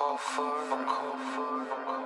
Koffer, Koffer, Koffer.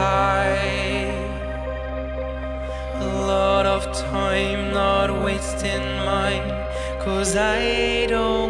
high. A lot of time not wasting mine, cause I don't.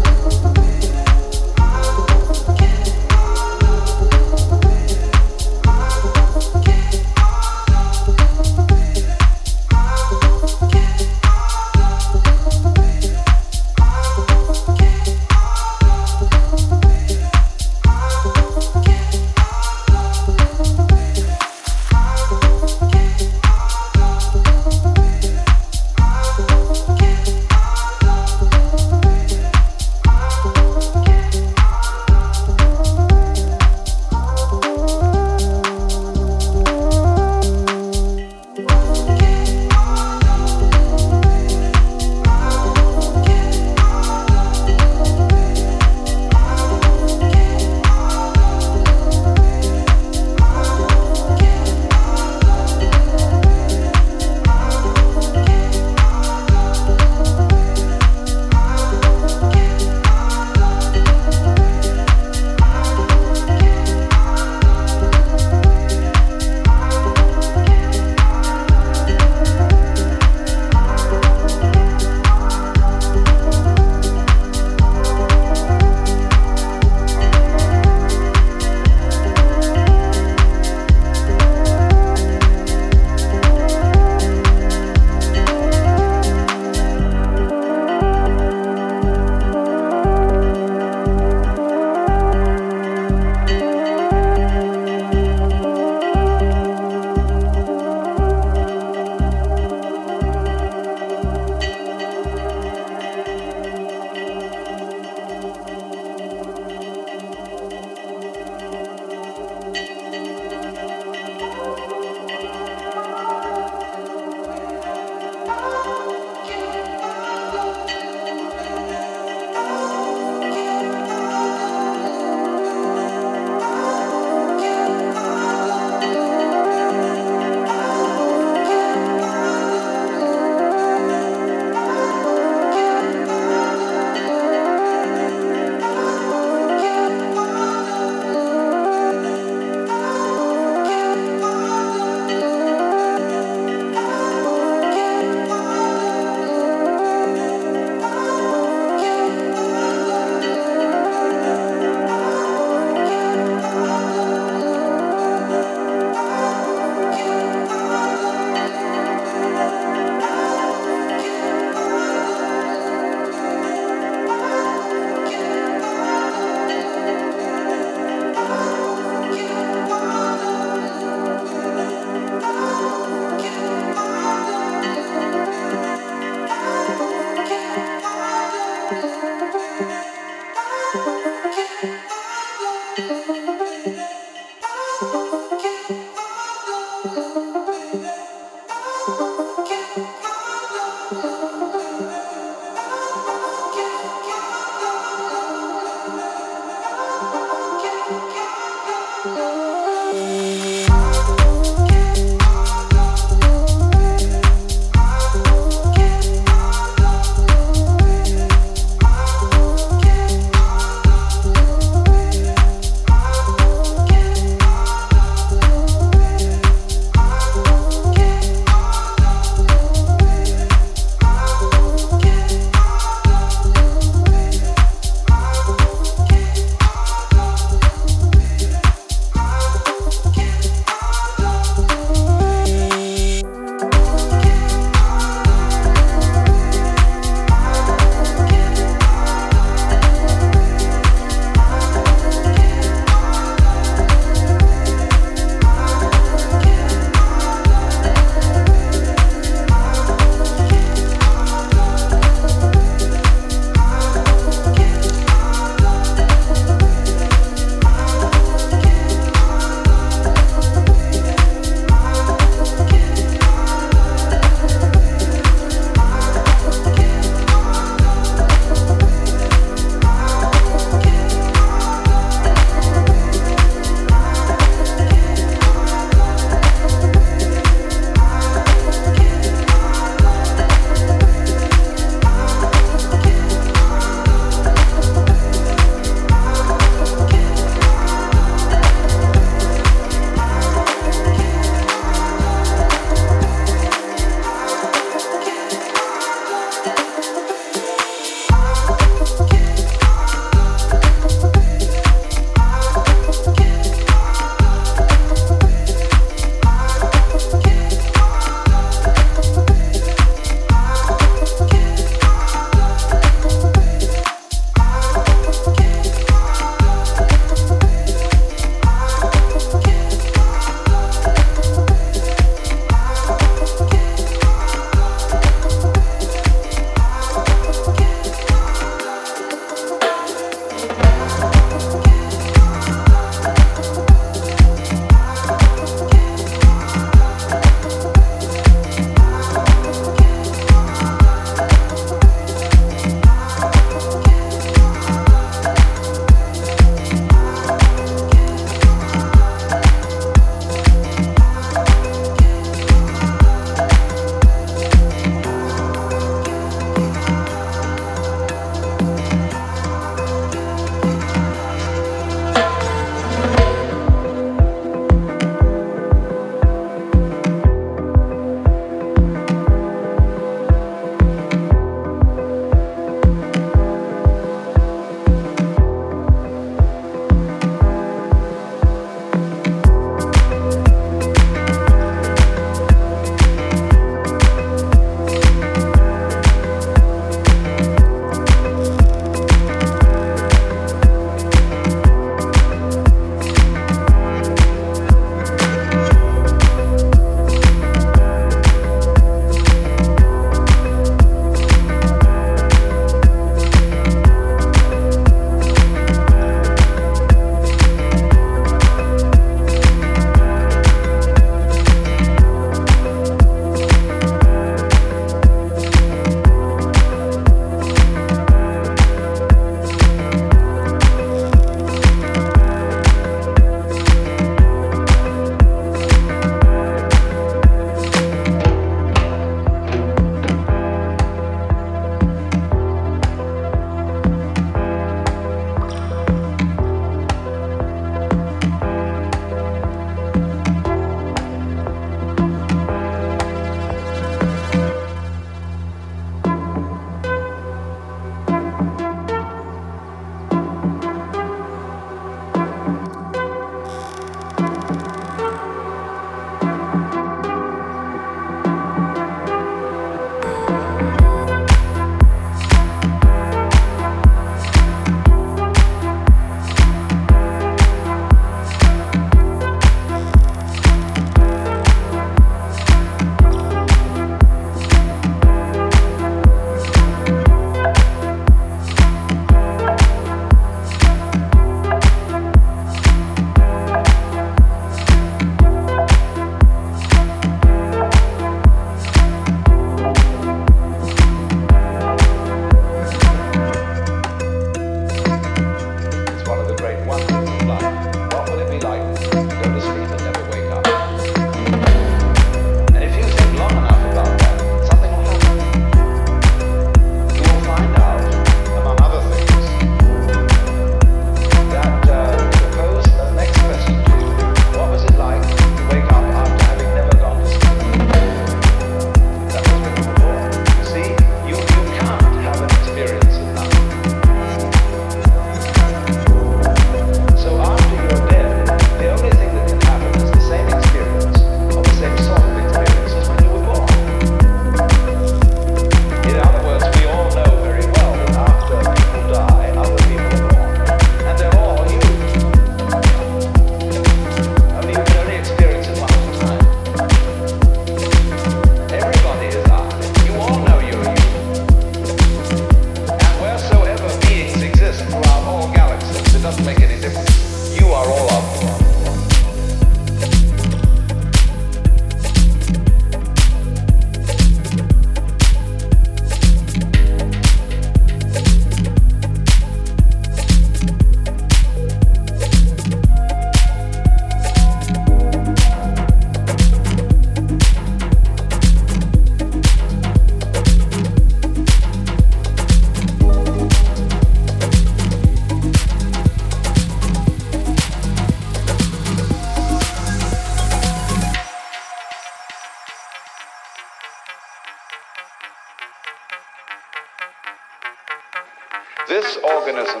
This organism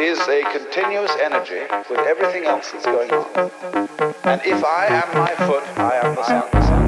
is a continuous energy with everything else that's going on. And if I am my foot, I am the sun.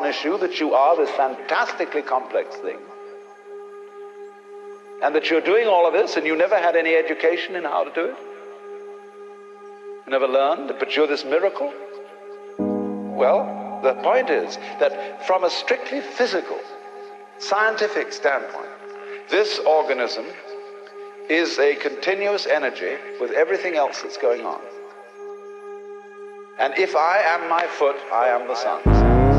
Astonish you that you are this fantastically complex thing? And that you're doing all of this and you never had any education in how to do it? You never learned, but you're this miracle? Well, the point is that from a strictly physical, scientific standpoint, this organism is a continuous energy with everything else that's going on. And if I am my foot, I am the sun.